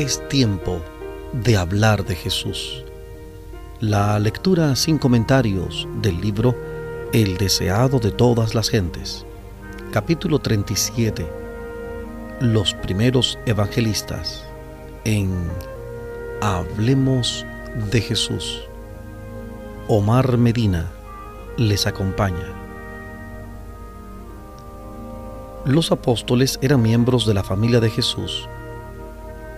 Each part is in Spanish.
Es tiempo de hablar de Jesús. La lectura sin comentarios del libro El deseado de todas las gentes. Capítulo 37. Los primeros evangelistas. En Hablemos de Jesús. Omar Medina les acompaña. Los apóstoles eran miembros de la familia de Jesús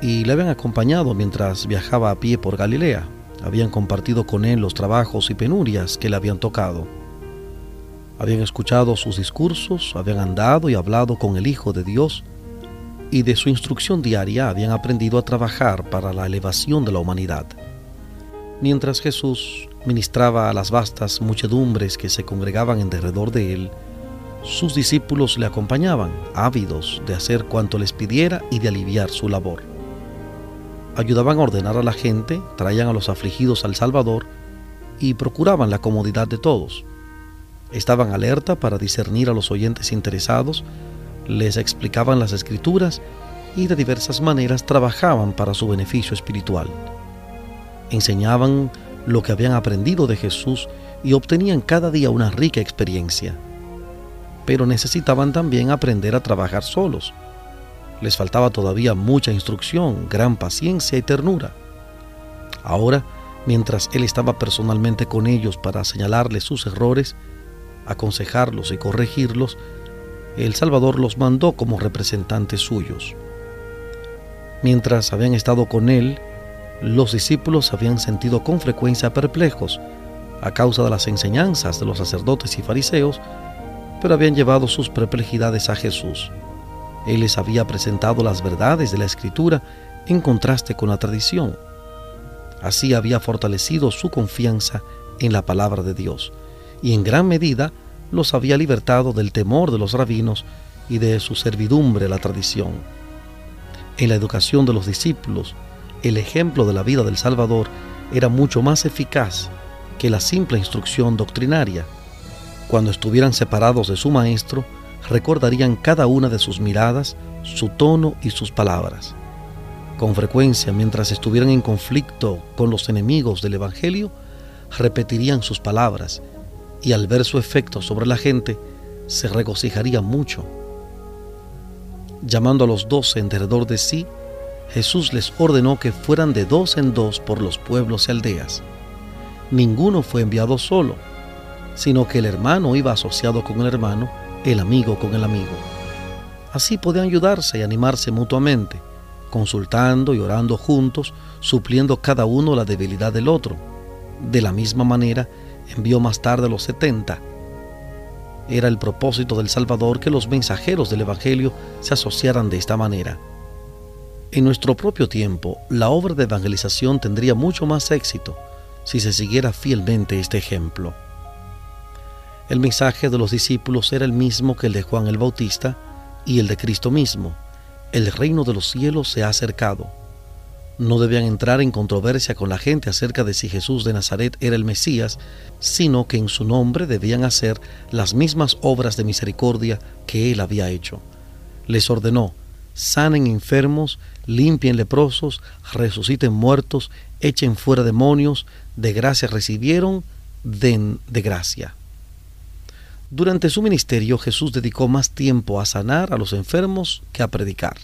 y le habían acompañado mientras viajaba a pie por Galilea. Habían compartido con él los trabajos y penurias que le habían tocado. Habían escuchado sus discursos, habían andado y hablado con el Hijo de Dios y de su instrucción diaria habían aprendido a trabajar para la elevación de la humanidad. Mientras Jesús ministraba a las vastas muchedumbres que se congregaban en derredor de él, sus discípulos le acompañaban, ávidos de hacer cuanto les pidiera y de aliviar su labor ayudaban a ordenar a la gente, traían a los afligidos al Salvador y procuraban la comodidad de todos. Estaban alerta para discernir a los oyentes interesados, les explicaban las escrituras y de diversas maneras trabajaban para su beneficio espiritual. Enseñaban lo que habían aprendido de Jesús y obtenían cada día una rica experiencia. Pero necesitaban también aprender a trabajar solos les faltaba todavía mucha instrucción, gran paciencia y ternura. Ahora, mientras él estaba personalmente con ellos para señalarles sus errores, aconsejarlos y corregirlos, el Salvador los mandó como representantes suyos. Mientras habían estado con él, los discípulos habían sentido con frecuencia perplejos a causa de las enseñanzas de los sacerdotes y fariseos, pero habían llevado sus perplejidades a Jesús. Él les había presentado las verdades de la Escritura en contraste con la tradición. Así había fortalecido su confianza en la palabra de Dios y en gran medida los había libertado del temor de los rabinos y de su servidumbre a la tradición. En la educación de los discípulos, el ejemplo de la vida del Salvador era mucho más eficaz que la simple instrucción doctrinaria. Cuando estuvieran separados de su maestro, recordarían cada una de sus miradas, su tono y sus palabras. Con frecuencia, mientras estuvieran en conflicto con los enemigos del Evangelio, repetirían sus palabras y al ver su efecto sobre la gente, se regocijaría mucho. Llamando a los doce en derredor de sí, Jesús les ordenó que fueran de dos en dos por los pueblos y aldeas. Ninguno fue enviado solo, sino que el hermano iba asociado con el hermano el amigo con el amigo. Así podían ayudarse y animarse mutuamente, consultando y orando juntos, supliendo cada uno la debilidad del otro. De la misma manera, envió más tarde a los setenta. Era el propósito del Salvador que los mensajeros del Evangelio se asociaran de esta manera. En nuestro propio tiempo, la obra de evangelización tendría mucho más éxito si se siguiera fielmente este ejemplo. El mensaje de los discípulos era el mismo que el de Juan el Bautista y el de Cristo mismo. El reino de los cielos se ha acercado. No debían entrar en controversia con la gente acerca de si Jesús de Nazaret era el Mesías, sino que en su nombre debían hacer las mismas obras de misericordia que él había hecho. Les ordenó, sanen enfermos, limpien leprosos, resuciten muertos, echen fuera demonios, de gracia recibieron, den de gracia. Durante su ministerio Jesús dedicó más tiempo a sanar a los enfermos que a predicar.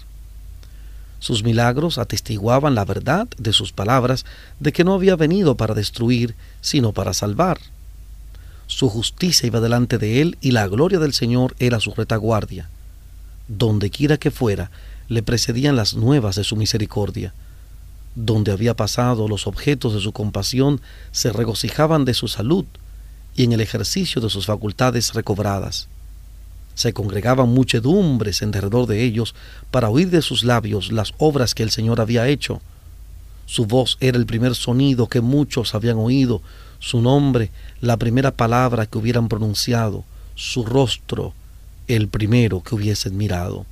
Sus milagros atestiguaban la verdad de sus palabras de que no había venido para destruir, sino para salvar. Su justicia iba delante de él y la gloria del Señor era su retaguardia. Donde quiera que fuera, le precedían las nuevas de su misericordia. Donde había pasado los objetos de su compasión se regocijaban de su salud, y en el ejercicio de sus facultades recobradas. Se congregaban muchedumbres en derredor de ellos para oír de sus labios las obras que el Señor había hecho. Su voz era el primer sonido que muchos habían oído, su nombre la primera palabra que hubieran pronunciado, su rostro el primero que hubiesen mirado.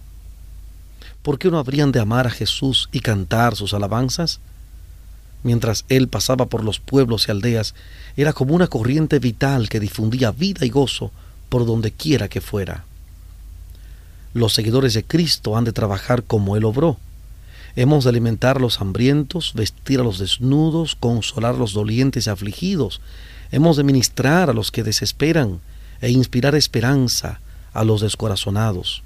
¿Por qué no habrían de amar a Jesús y cantar sus alabanzas? Mientras él pasaba por los pueblos y aldeas, era como una corriente vital que difundía vida y gozo por donde quiera que fuera. Los seguidores de Cristo han de trabajar como Él obró. Hemos de alimentar a los hambrientos, vestir a los desnudos, consolar a los dolientes y afligidos. Hemos de ministrar a los que desesperan e inspirar esperanza a los descorazonados.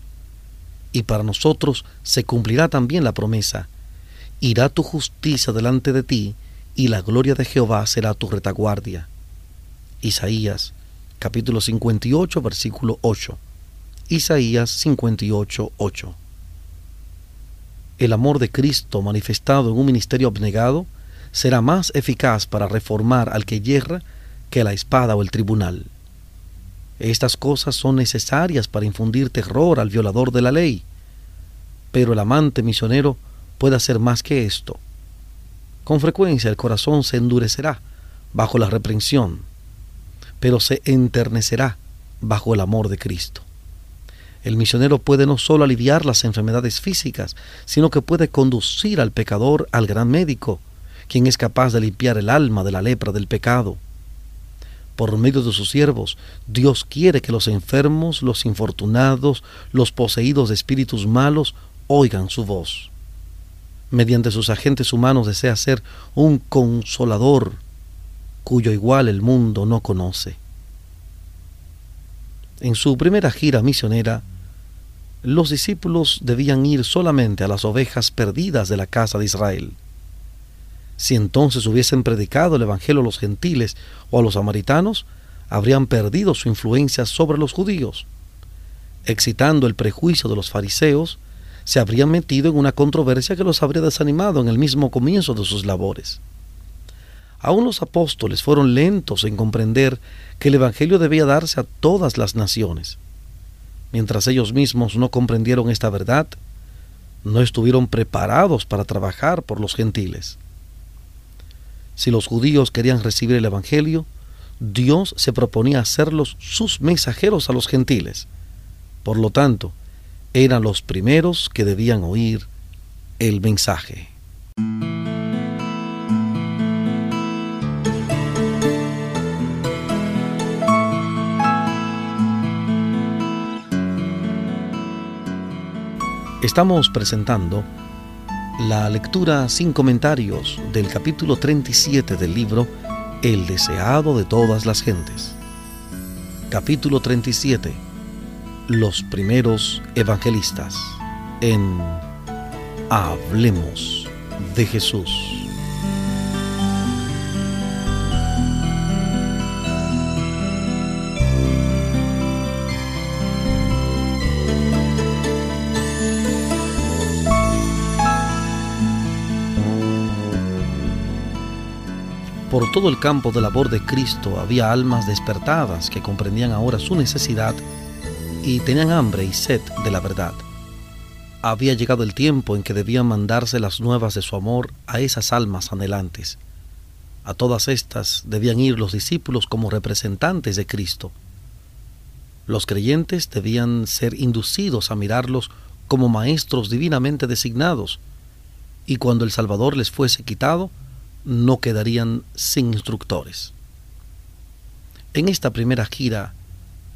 Y para nosotros se cumplirá también la promesa. Irá tu justicia delante de ti, y la gloria de Jehová será tu retaguardia. Isaías capítulo 58 versículo 8. Isaías 58 8. El amor de Cristo manifestado en un ministerio abnegado será más eficaz para reformar al que yerra que la espada o el tribunal. Estas cosas son necesarias para infundir terror al violador de la ley, pero el amante misionero puede hacer más que esto. Con frecuencia el corazón se endurecerá bajo la reprensión, pero se enternecerá bajo el amor de Cristo. El misionero puede no solo aliviar las enfermedades físicas, sino que puede conducir al pecador al gran médico, quien es capaz de limpiar el alma de la lepra del pecado por medio de sus siervos, Dios quiere que los enfermos, los infortunados, los poseídos de espíritus malos, oigan su voz. Mediante sus agentes humanos desea ser un consolador cuyo igual el mundo no conoce. En su primera gira misionera, los discípulos debían ir solamente a las ovejas perdidas de la casa de Israel. Si entonces hubiesen predicado el Evangelio a los gentiles o a los samaritanos, habrían perdido su influencia sobre los judíos. Excitando el prejuicio de los fariseos, se habrían metido en una controversia que los habría desanimado en el mismo comienzo de sus labores. Aún los apóstoles fueron lentos en comprender que el Evangelio debía darse a todas las naciones. Mientras ellos mismos no comprendieron esta verdad, no estuvieron preparados para trabajar por los gentiles. Si los judíos querían recibir el Evangelio, Dios se proponía hacerlos sus mensajeros a los gentiles. Por lo tanto, eran los primeros que debían oír el mensaje. Estamos presentando la lectura sin comentarios del capítulo 37 del libro El deseado de todas las gentes. Capítulo 37. Los primeros evangelistas. En Hablemos de Jesús. Por todo el campo de labor de Cristo había almas despertadas que comprendían ahora su necesidad y tenían hambre y sed de la verdad. Había llegado el tiempo en que debían mandarse las nuevas de su amor a esas almas anhelantes. A todas estas debían ir los discípulos como representantes de Cristo. Los creyentes debían ser inducidos a mirarlos como maestros divinamente designados, y cuando el Salvador les fuese quitado, no quedarían sin instructores. En esta primera gira,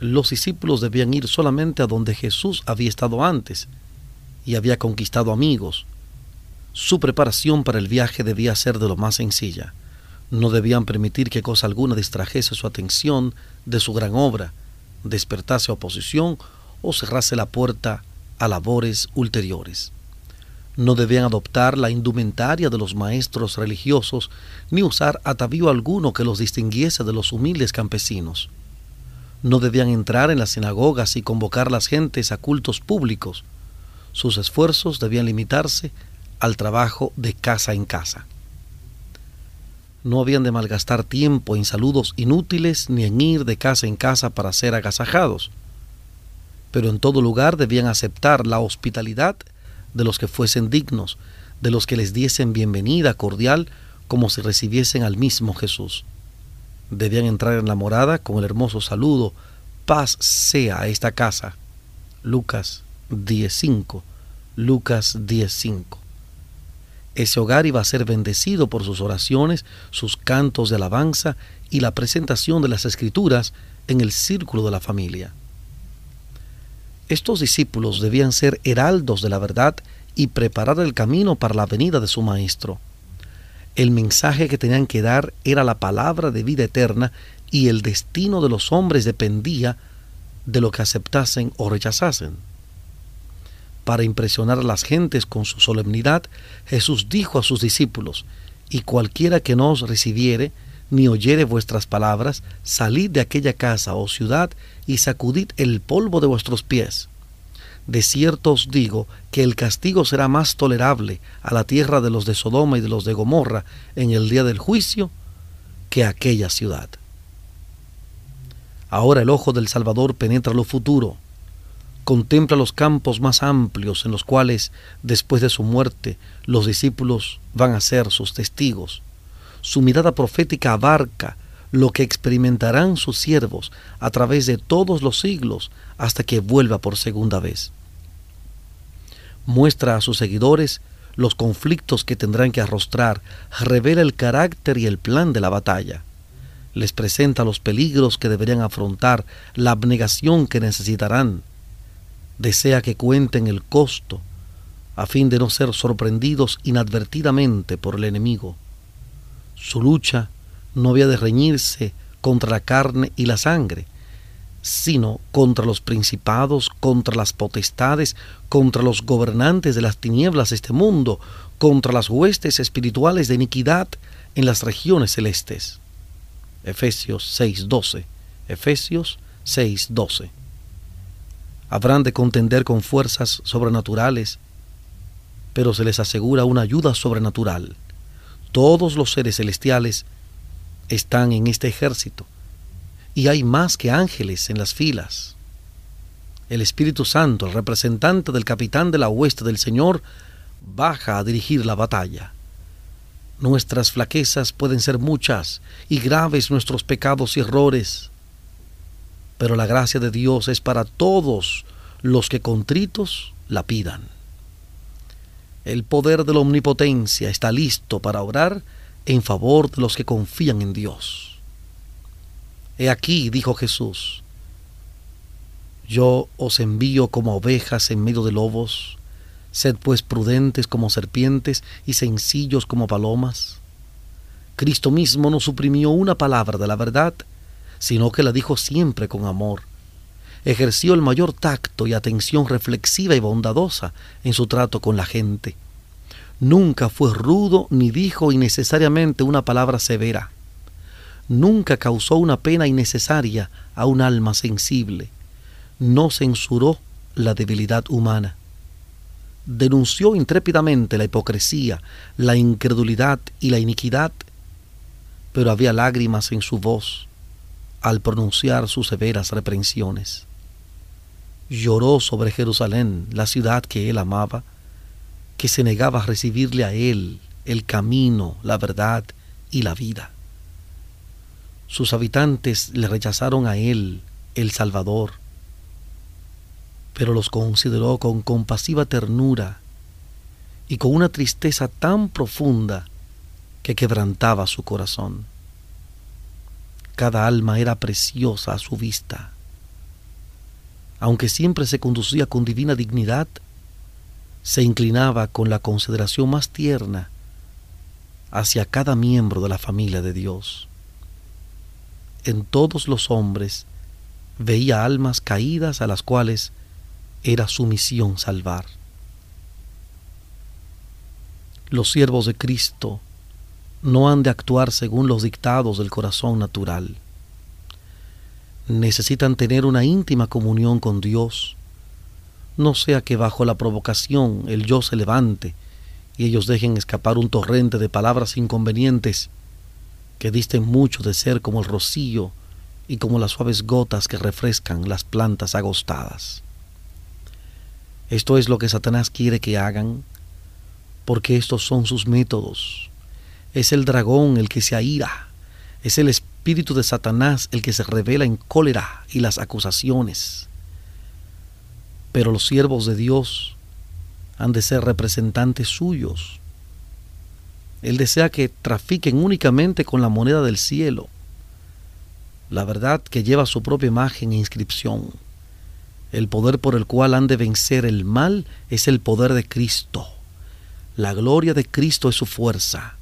los discípulos debían ir solamente a donde Jesús había estado antes y había conquistado amigos. Su preparación para el viaje debía ser de lo más sencilla. No debían permitir que cosa alguna distrajese su atención de su gran obra, despertase oposición o cerrase la puerta a labores ulteriores no debían adoptar la indumentaria de los maestros religiosos, ni usar atavío alguno que los distinguiese de los humildes campesinos. No debían entrar en las sinagogas y convocar las gentes a cultos públicos. Sus esfuerzos debían limitarse al trabajo de casa en casa. No habían de malgastar tiempo en saludos inútiles ni en ir de casa en casa para ser agasajados. Pero en todo lugar debían aceptar la hospitalidad de los que fuesen dignos, de los que les diesen bienvenida cordial como si recibiesen al mismo Jesús. Debían entrar en la morada con el hermoso saludo, paz sea a esta casa. Lucas 10.5. Lucas 10.5. Ese hogar iba a ser bendecido por sus oraciones, sus cantos de alabanza y la presentación de las escrituras en el círculo de la familia. Estos discípulos debían ser heraldos de la verdad y preparar el camino para la venida de su Maestro. El mensaje que tenían que dar era la palabra de vida eterna y el destino de los hombres dependía de lo que aceptasen o rechazasen. Para impresionar a las gentes con su solemnidad, Jesús dijo a sus discípulos, y cualquiera que no os recibiere, ni oyere vuestras palabras, salid de aquella casa o ciudad y sacudid el polvo de vuestros pies. De cierto os digo que el castigo será más tolerable a la tierra de los de Sodoma y de los de Gomorra en el día del juicio que aquella ciudad. Ahora el ojo del Salvador penetra lo futuro, contempla los campos más amplios en los cuales, después de su muerte, los discípulos van a ser sus testigos. Su mirada profética abarca lo que experimentarán sus siervos a través de todos los siglos hasta que vuelva por segunda vez. Muestra a sus seguidores los conflictos que tendrán que arrostrar, revela el carácter y el plan de la batalla. Les presenta los peligros que deberían afrontar, la abnegación que necesitarán. Desea que cuenten el costo, a fin de no ser sorprendidos inadvertidamente por el enemigo. Su lucha no había de reñirse contra la carne y la sangre, sino contra los principados, contra las potestades, contra los gobernantes de las tinieblas de este mundo, contra las huestes espirituales de iniquidad en las regiones celestes. Efesios 6:12. Efesios 6:12. Habrán de contender con fuerzas sobrenaturales, pero se les asegura una ayuda sobrenatural. Todos los seres celestiales están en este ejército. Y hay más que ángeles en las filas. El Espíritu Santo, el representante del capitán de la hueste del Señor, baja a dirigir la batalla. Nuestras flaquezas pueden ser muchas y graves nuestros pecados y errores, pero la gracia de Dios es para todos los que contritos la pidan. El poder de la omnipotencia está listo para orar en favor de los que confían en Dios. He aquí, dijo Jesús, yo os envío como ovejas en medio de lobos, sed pues prudentes como serpientes y sencillos como palomas. Cristo mismo no suprimió una palabra de la verdad, sino que la dijo siempre con amor. Ejerció el mayor tacto y atención reflexiva y bondadosa en su trato con la gente Nunca fue rudo ni dijo innecesariamente una palabra severa. Nunca causó una pena innecesaria a un alma sensible. No censuró la debilidad humana. Denunció intrépidamente la hipocresía, la incredulidad y la iniquidad, pero había lágrimas en su voz al pronunciar sus severas reprensiones. Lloró sobre Jerusalén, la ciudad que él amaba, que se negaba a recibirle a Él el camino, la verdad y la vida. Sus habitantes le rechazaron a Él, el Salvador, pero los consideró con compasiva ternura y con una tristeza tan profunda que quebrantaba su corazón. Cada alma era preciosa a su vista. Aunque siempre se conducía con divina dignidad, se inclinaba con la consideración más tierna hacia cada miembro de la familia de Dios. En todos los hombres veía almas caídas a las cuales era su misión salvar. Los siervos de Cristo no han de actuar según los dictados del corazón natural. Necesitan tener una íntima comunión con Dios no sea que bajo la provocación el yo se levante y ellos dejen escapar un torrente de palabras inconvenientes que disten mucho de ser como el rocío y como las suaves gotas que refrescan las plantas agostadas. Esto es lo que Satanás quiere que hagan, porque estos son sus métodos. Es el dragón el que se aira, es el espíritu de Satanás el que se revela en cólera y las acusaciones pero los siervos de Dios han de ser representantes suyos. Él desea que trafiquen únicamente con la moneda del cielo, la verdad que lleva su propia imagen e inscripción. El poder por el cual han de vencer el mal es el poder de Cristo. La gloria de Cristo es su fuerza.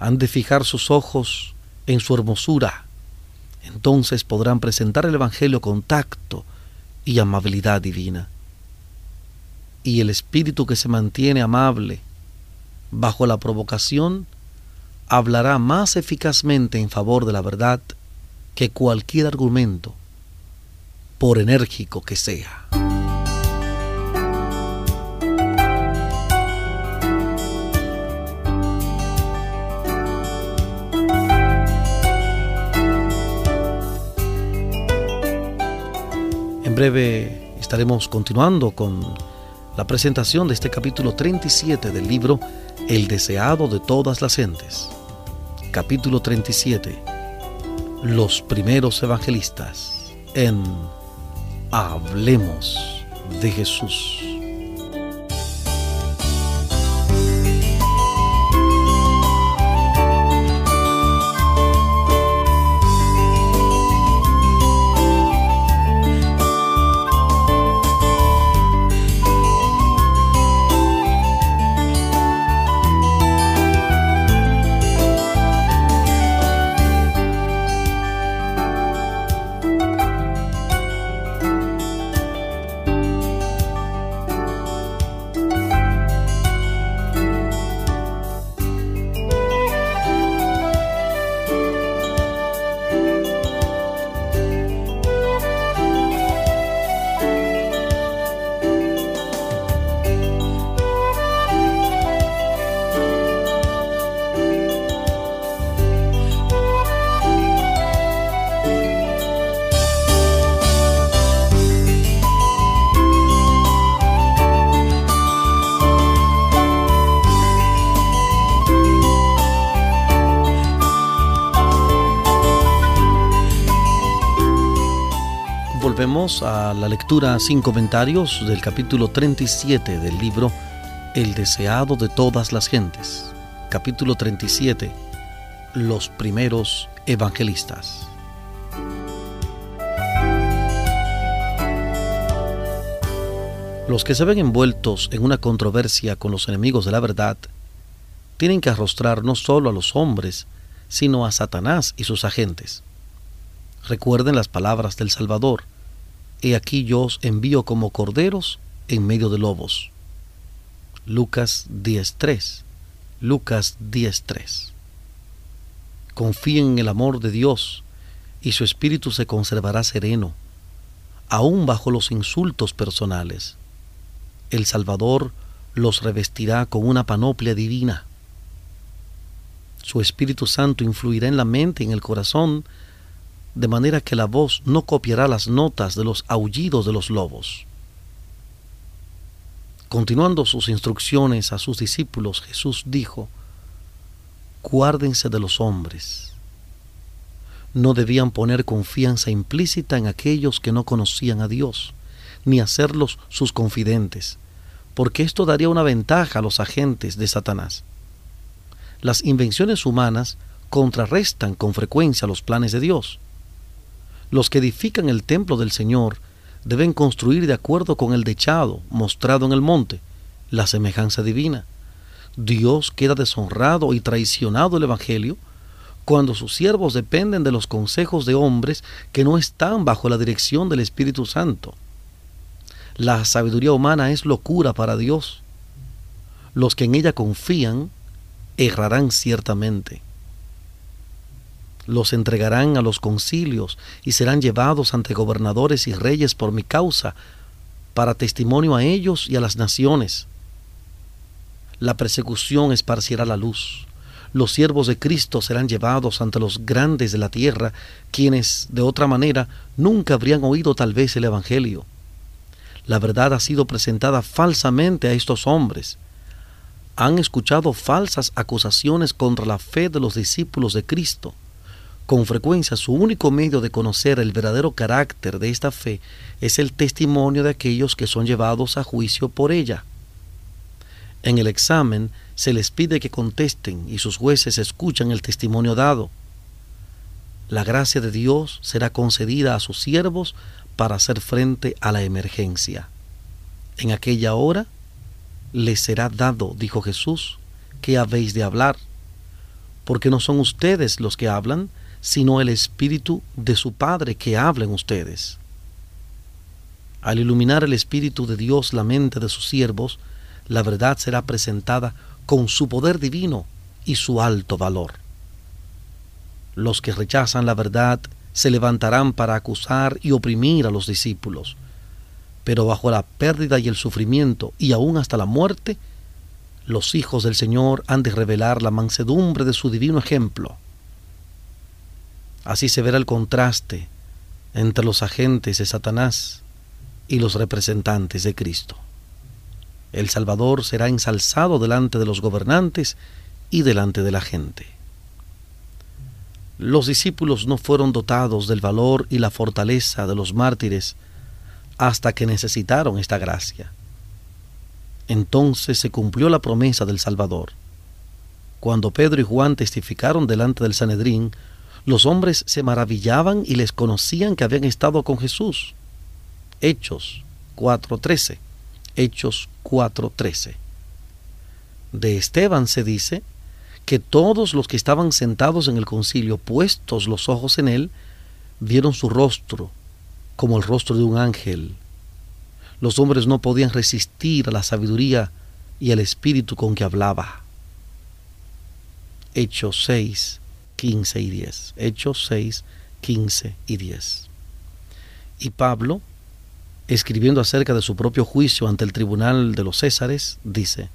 Han de fijar sus ojos en su hermosura. Entonces podrán presentar el Evangelio con tacto y amabilidad divina. Y el espíritu que se mantiene amable bajo la provocación hablará más eficazmente en favor de la verdad que cualquier argumento, por enérgico que sea. En breve estaremos continuando con la presentación de este capítulo 37 del libro El deseado de todas las gentes. Capítulo 37. Los primeros evangelistas en Hablemos de Jesús. A la lectura sin comentarios del capítulo 37 del libro El deseado de todas las gentes. Capítulo 37. Los primeros evangelistas. Los que se ven envueltos en una controversia con los enemigos de la verdad tienen que arrostrar no solo a los hombres, sino a Satanás y sus agentes. Recuerden las palabras del Salvador He aquí yo os envío como corderos en medio de lobos. Lucas 10.3. Lucas 10.3. Confíen en el amor de Dios y su espíritu se conservará sereno, aún bajo los insultos personales. El Salvador los revestirá con una panoplia divina. Su Espíritu Santo influirá en la mente y en el corazón de manera que la voz no copiará las notas de los aullidos de los lobos. Continuando sus instrucciones a sus discípulos, Jesús dijo, Guárdense de los hombres. No debían poner confianza implícita en aquellos que no conocían a Dios, ni hacerlos sus confidentes, porque esto daría una ventaja a los agentes de Satanás. Las invenciones humanas contrarrestan con frecuencia los planes de Dios los que edifican el templo del Señor deben construir de acuerdo con el dechado mostrado en el monte, la semejanza divina. Dios queda deshonrado y traicionado el Evangelio cuando sus siervos dependen de los consejos de hombres que no están bajo la dirección del Espíritu Santo. La sabiduría humana es locura para Dios. Los que en ella confían errarán ciertamente los entregarán a los concilios y serán llevados ante gobernadores y reyes por mi causa, para testimonio a ellos y a las naciones. La persecución esparcirá la luz. Los siervos de Cristo serán llevados ante los grandes de la tierra, quienes, de otra manera, nunca habrían oído tal vez el Evangelio. La verdad ha sido presentada falsamente a estos hombres. Han escuchado falsas acusaciones contra la fe de los discípulos de Cristo con frecuencia su único medio de conocer el verdadero carácter de esta fe es el testimonio de aquellos que son llevados a juicio por ella. En el examen se les pide que contesten y sus jueces escuchan el testimonio dado. La gracia de Dios será concedida a sus siervos para hacer frente a la emergencia. En aquella hora les será dado, dijo Jesús, que habéis de hablar, porque no son ustedes los que hablan, sino el Espíritu de su Padre que habla en ustedes. Al iluminar el Espíritu de Dios la mente de sus siervos, la verdad será presentada con su poder divino y su alto valor. Los que rechazan la verdad se levantarán para acusar y oprimir a los discípulos, pero bajo la pérdida y el sufrimiento y aún hasta la muerte, los hijos del Señor han de revelar la mansedumbre de su divino ejemplo. Así se verá el contraste entre los agentes de Satanás y los representantes de Cristo. El Salvador será ensalzado delante de los gobernantes y delante de la gente. Los discípulos no fueron dotados del valor y la fortaleza de los mártires hasta que necesitaron esta gracia. Entonces se cumplió la promesa del Salvador. Cuando Pedro y Juan testificaron delante del Sanedrín, los hombres se maravillaban y les conocían que habían estado con Jesús. Hechos 4.13. Hechos 4:13. De Esteban se dice que todos los que estaban sentados en el concilio, puestos los ojos en él, vieron su rostro como el rostro de un ángel. Los hombres no podían resistir a la sabiduría y al espíritu con que hablaba. Hechos 6, 15 y 10. Hechos 6, 15 y 10. Y Pablo escribiendo acerca de su propio juicio ante el tribunal de los Césares, dice,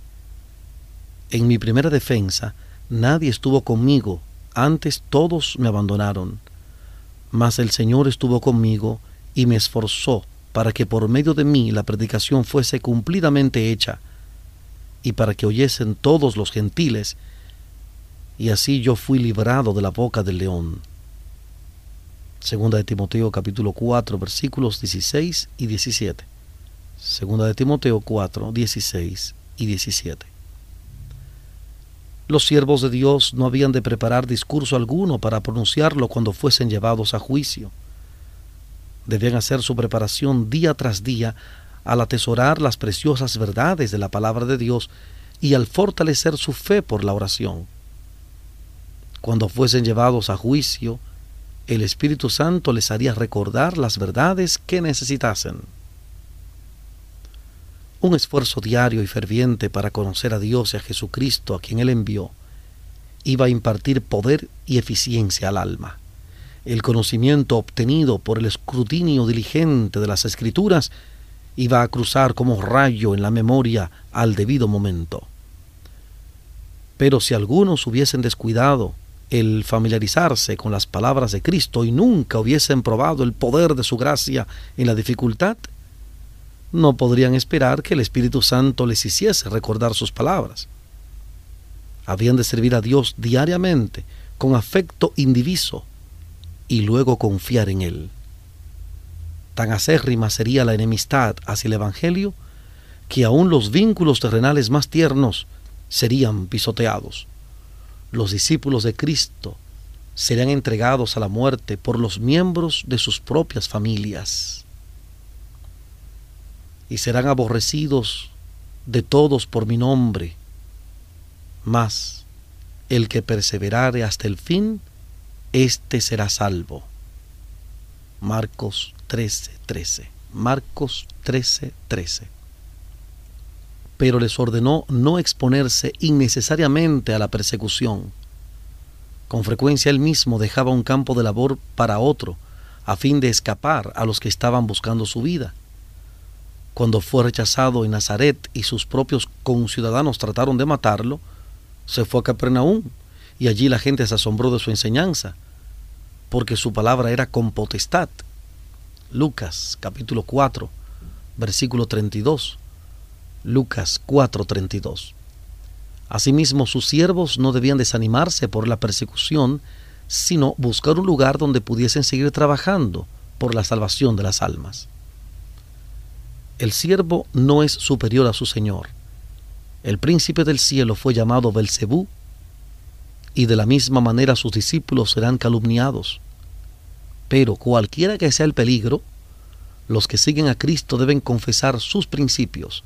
En mi primera defensa nadie estuvo conmigo, antes todos me abandonaron, mas el Señor estuvo conmigo y me esforzó para que por medio de mí la predicación fuese cumplidamente hecha, y para que oyesen todos los gentiles, y así yo fui librado de la boca del león. Segunda de Timoteo capítulo 4 versículos 16 y 17. Segunda de Timoteo 4, 16 y 17. Los siervos de Dios no habían de preparar discurso alguno para pronunciarlo cuando fuesen llevados a juicio. Debían hacer su preparación día tras día al atesorar las preciosas verdades de la palabra de Dios y al fortalecer su fe por la oración. Cuando fuesen llevados a juicio, el Espíritu Santo les haría recordar las verdades que necesitasen. Un esfuerzo diario y ferviente para conocer a Dios y a Jesucristo a quien Él envió iba a impartir poder y eficiencia al alma. El conocimiento obtenido por el escrutinio diligente de las Escrituras iba a cruzar como rayo en la memoria al debido momento. Pero si algunos hubiesen descuidado el familiarizarse con las palabras de Cristo y nunca hubiesen probado el poder de su gracia en la dificultad, no podrían esperar que el Espíritu Santo les hiciese recordar sus palabras. Habían de servir a Dios diariamente con afecto indiviso y luego confiar en Él. Tan acérrima sería la enemistad hacia el Evangelio que aún los vínculos terrenales más tiernos serían pisoteados los discípulos de Cristo serán entregados a la muerte por los miembros de sus propias familias y serán aborrecidos de todos por mi nombre. Mas el que perseverare hasta el fin, éste será salvo. Marcos 13:13. 13. Marcos 13:13. 13 pero les ordenó no exponerse innecesariamente a la persecución. Con frecuencia él mismo dejaba un campo de labor para otro, a fin de escapar a los que estaban buscando su vida. Cuando fue rechazado en Nazaret y sus propios conciudadanos trataron de matarlo, se fue a Capernaum y allí la gente se asombró de su enseñanza, porque su palabra era con potestad. Lucas capítulo 4, versículo 32. Lucas 4:32. Asimismo, sus siervos no debían desanimarse por la persecución, sino buscar un lugar donde pudiesen seguir trabajando por la salvación de las almas. El siervo no es superior a su señor. El príncipe del cielo fue llamado Belcebú, y de la misma manera sus discípulos serán calumniados. Pero cualquiera que sea el peligro, Los que siguen a Cristo deben confesar sus principios,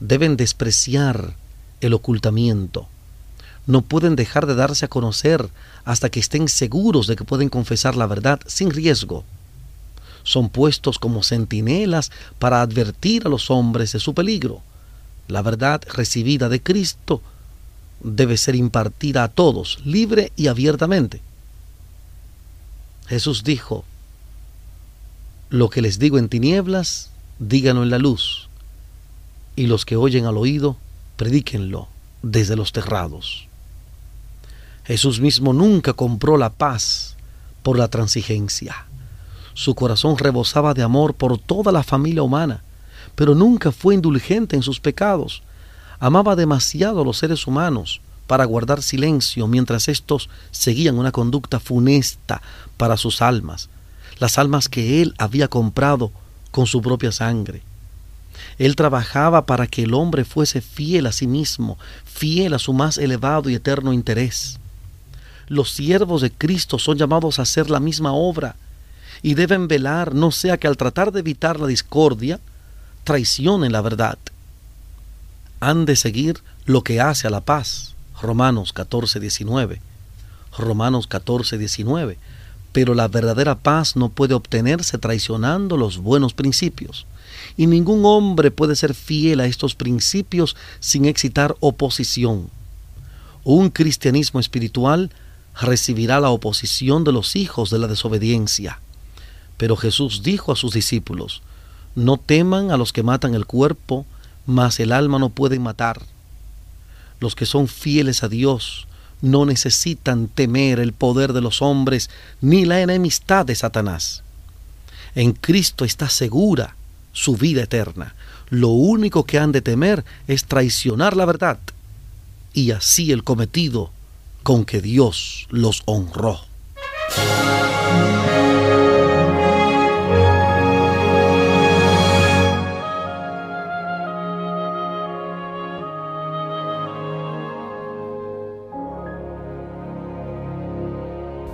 deben despreciar el ocultamiento, no pueden dejar de darse a conocer hasta que estén seguros de que pueden confesar la verdad sin riesgo. Son puestos como centinelas para advertir a los hombres de su peligro. La verdad recibida de Cristo debe ser impartida a todos, libre y abiertamente. Jesús dijo, lo que les digo en tinieblas, díganlo en la luz, y los que oyen al oído, predíquenlo desde los terrados. Jesús mismo nunca compró la paz por la transigencia. Su corazón rebosaba de amor por toda la familia humana, pero nunca fue indulgente en sus pecados. Amaba demasiado a los seres humanos para guardar silencio mientras éstos seguían una conducta funesta para sus almas, las almas que él había comprado con su propia sangre. Él trabajaba para que el hombre fuese fiel a sí mismo, fiel a su más elevado y eterno interés. Los siervos de Cristo son llamados a hacer la misma obra y deben velar no sea que al tratar de evitar la discordia, traicionen la verdad. Han de seguir lo que hace a la paz Romanos 14, 19. Romanos 14, 19. Pero la verdadera paz no puede obtenerse traicionando los buenos principios. Y ningún hombre puede ser fiel a estos principios sin excitar oposición. Un cristianismo espiritual recibirá la oposición de los hijos de la desobediencia. Pero Jesús dijo a sus discípulos, no teman a los que matan el cuerpo, mas el alma no pueden matar los que son fieles a Dios no necesitan temer el poder de los hombres ni la enemistad de Satanás. En Cristo está segura su vida eterna. Lo único que han de temer es traicionar la verdad y así el cometido con que Dios los honró.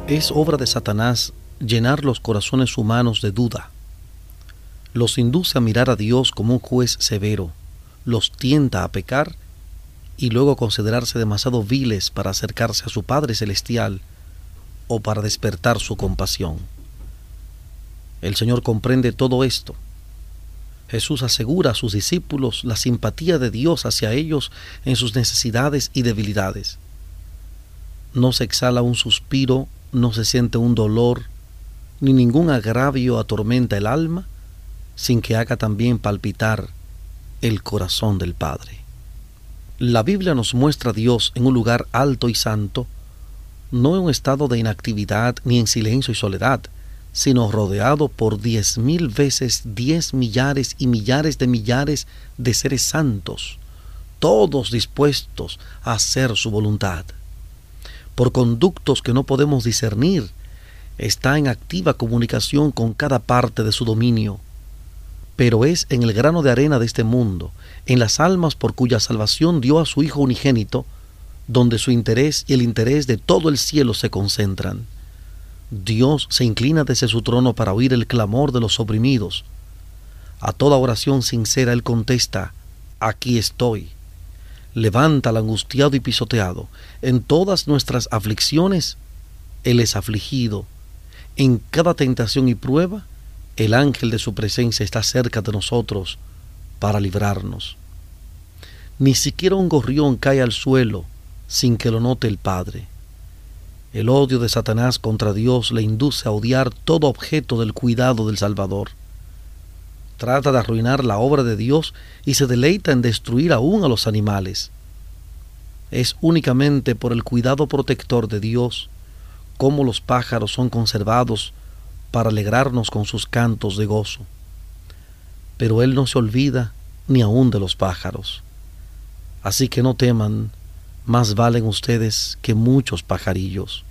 Es obra de Satanás llenar los corazones humanos de duda. Los induce a mirar a Dios como un juez severo, los tienta a pecar y luego considerarse demasiado viles para acercarse a su Padre Celestial o para despertar su compasión. El Señor comprende todo esto. Jesús asegura a sus discípulos la simpatía de Dios hacia ellos en sus necesidades y debilidades. No se exhala un suspiro no se siente un dolor ni ningún agravio atormenta el alma sin que haga también palpitar el corazón del Padre. La Biblia nos muestra a Dios en un lugar alto y santo, no en un estado de inactividad ni en silencio y soledad, sino rodeado por diez mil veces diez millares y millares de millares de seres santos, todos dispuestos a hacer su voluntad por conductos que no podemos discernir, está en activa comunicación con cada parte de su dominio. Pero es en el grano de arena de este mundo, en las almas por cuya salvación dio a su Hijo unigénito, donde su interés y el interés de todo el cielo se concentran. Dios se inclina desde su trono para oír el clamor de los oprimidos. A toda oración sincera Él contesta, aquí estoy levanta al angustiado y pisoteado. En todas nuestras aflicciones, Él es afligido. En cada tentación y prueba, el ángel de su presencia está cerca de nosotros para librarnos. Ni siquiera un gorrión cae al suelo sin que lo note el Padre. El odio de Satanás contra Dios le induce a odiar todo objeto del cuidado del Salvador trata de arruinar la obra de Dios y se deleita en destruir aún a los animales. Es únicamente por el cuidado protector de Dios cómo los pájaros son conservados para alegrarnos con sus cantos de gozo. Pero Él no se olvida ni aun de los pájaros. Así que no teman, más valen ustedes que muchos pajarillos.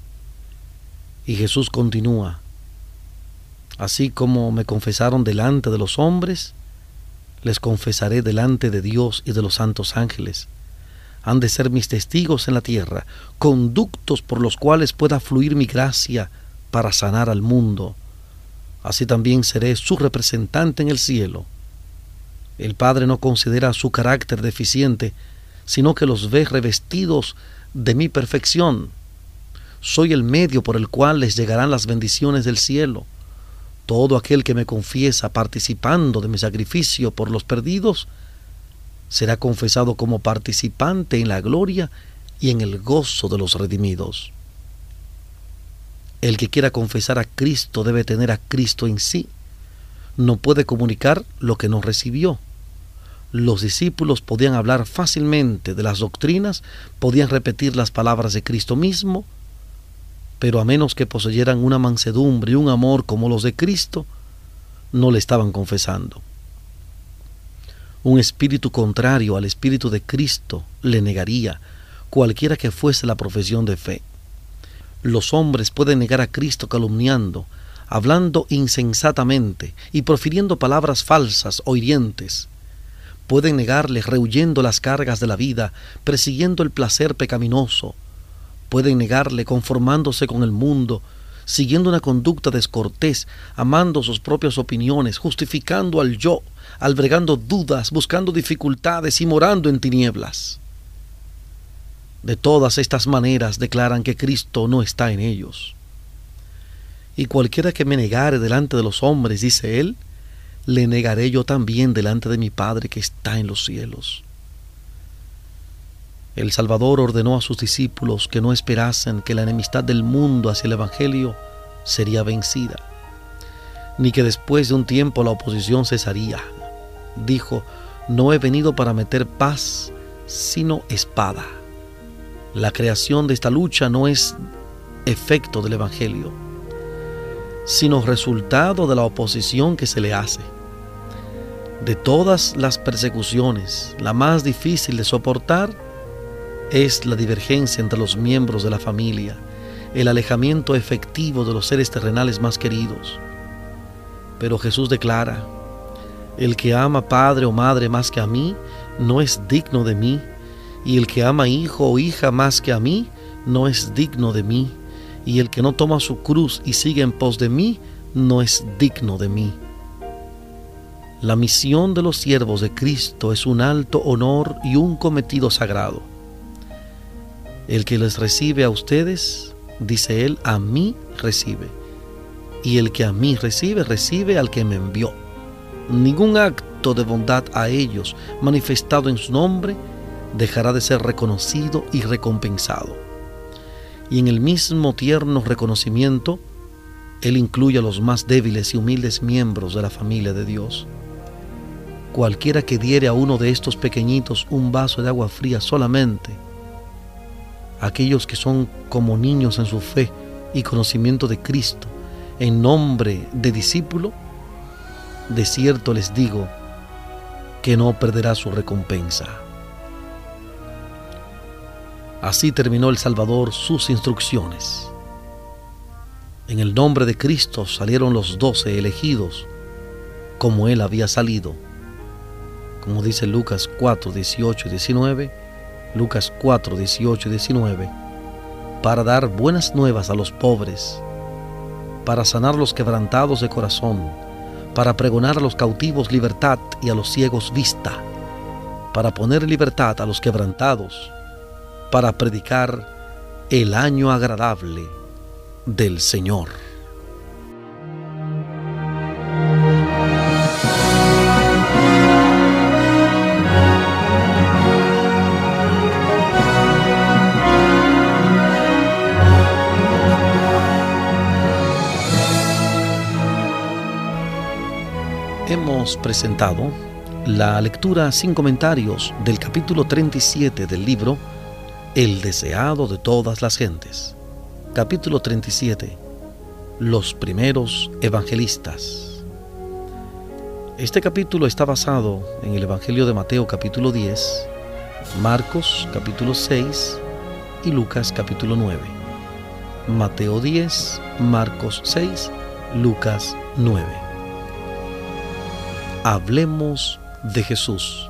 Y Jesús continúa, Así como me confesaron delante de los hombres, les confesaré delante de Dios y de los santos ángeles. Han de ser mis testigos en la tierra, conductos por los cuales pueda fluir mi gracia para sanar al mundo. Así también seré su representante en el cielo. El Padre no considera su carácter deficiente, sino que los ve revestidos de mi perfección. Soy el medio por el cual les llegarán las bendiciones del cielo. Todo aquel que me confiesa participando de mi sacrificio por los perdidos, será confesado como participante en la gloria y en el gozo de los redimidos. El que quiera confesar a Cristo debe tener a Cristo en sí. No puede comunicar lo que no recibió. Los discípulos podían hablar fácilmente de las doctrinas, podían repetir las palabras de Cristo mismo, pero a menos que poseyeran una mansedumbre y un amor como los de Cristo, no le estaban confesando. Un espíritu contrario al espíritu de Cristo le negaría cualquiera que fuese la profesión de fe. Los hombres pueden negar a Cristo calumniando, hablando insensatamente y profiriendo palabras falsas o hirientes. Pueden negarle rehuyendo las cargas de la vida, persiguiendo el placer pecaminoso. Pueden negarle conformándose con el mundo, siguiendo una conducta descortés, amando sus propias opiniones, justificando al yo, albergando dudas, buscando dificultades y morando en tinieblas. De todas estas maneras declaran que Cristo no está en ellos. Y cualquiera que me negare delante de los hombres, dice él, le negaré yo también delante de mi Padre que está en los cielos. El Salvador ordenó a sus discípulos que no esperasen que la enemistad del mundo hacia el Evangelio sería vencida, ni que después de un tiempo la oposición cesaría. Dijo, no he venido para meter paz, sino espada. La creación de esta lucha no es efecto del Evangelio, sino resultado de la oposición que se le hace. De todas las persecuciones, la más difícil de soportar es la divergencia entre los miembros de la familia, el alejamiento efectivo de los seres terrenales más queridos. Pero Jesús declara, el que ama padre o madre más que a mí, no es digno de mí y el que ama hijo o hija más que a mí, no es digno de mí, y el que no toma su cruz y sigue en pos de mí, no es digno de mí. La misión de los siervos de Cristo es un alto honor y un cometido sagrado. El que les recibe a ustedes, dice él, a mí recibe. Y el que a mí recibe, recibe al que me envió. Ningún acto de bondad a ellos manifestado en su nombre dejará de ser reconocido y recompensado. Y en el mismo tierno reconocimiento, Él incluye a los más débiles y humildes miembros de la familia de Dios. Cualquiera que diere a uno de estos pequeñitos un vaso de agua fría solamente, aquellos que son como niños en su fe y conocimiento de Cristo, en nombre de discípulo, de cierto les digo que no perderá su recompensa. Así terminó el Salvador sus instrucciones. En el nombre de Cristo salieron los doce elegidos, como Él había salido. Como dice Lucas 4, 18 y 19, Lucas 4, 18 y 19, para dar buenas nuevas a los pobres, para sanar los quebrantados de corazón, para pregonar a los cautivos libertad y a los ciegos vista, para poner libertad a los quebrantados para predicar el año agradable del Señor. Hemos presentado la lectura sin comentarios del capítulo 37 del libro el deseado de todas las gentes. Capítulo 37. Los primeros evangelistas. Este capítulo está basado en el Evangelio de Mateo capítulo 10, Marcos capítulo 6 y Lucas capítulo 9. Mateo 10, Marcos 6, Lucas 9. Hablemos de Jesús.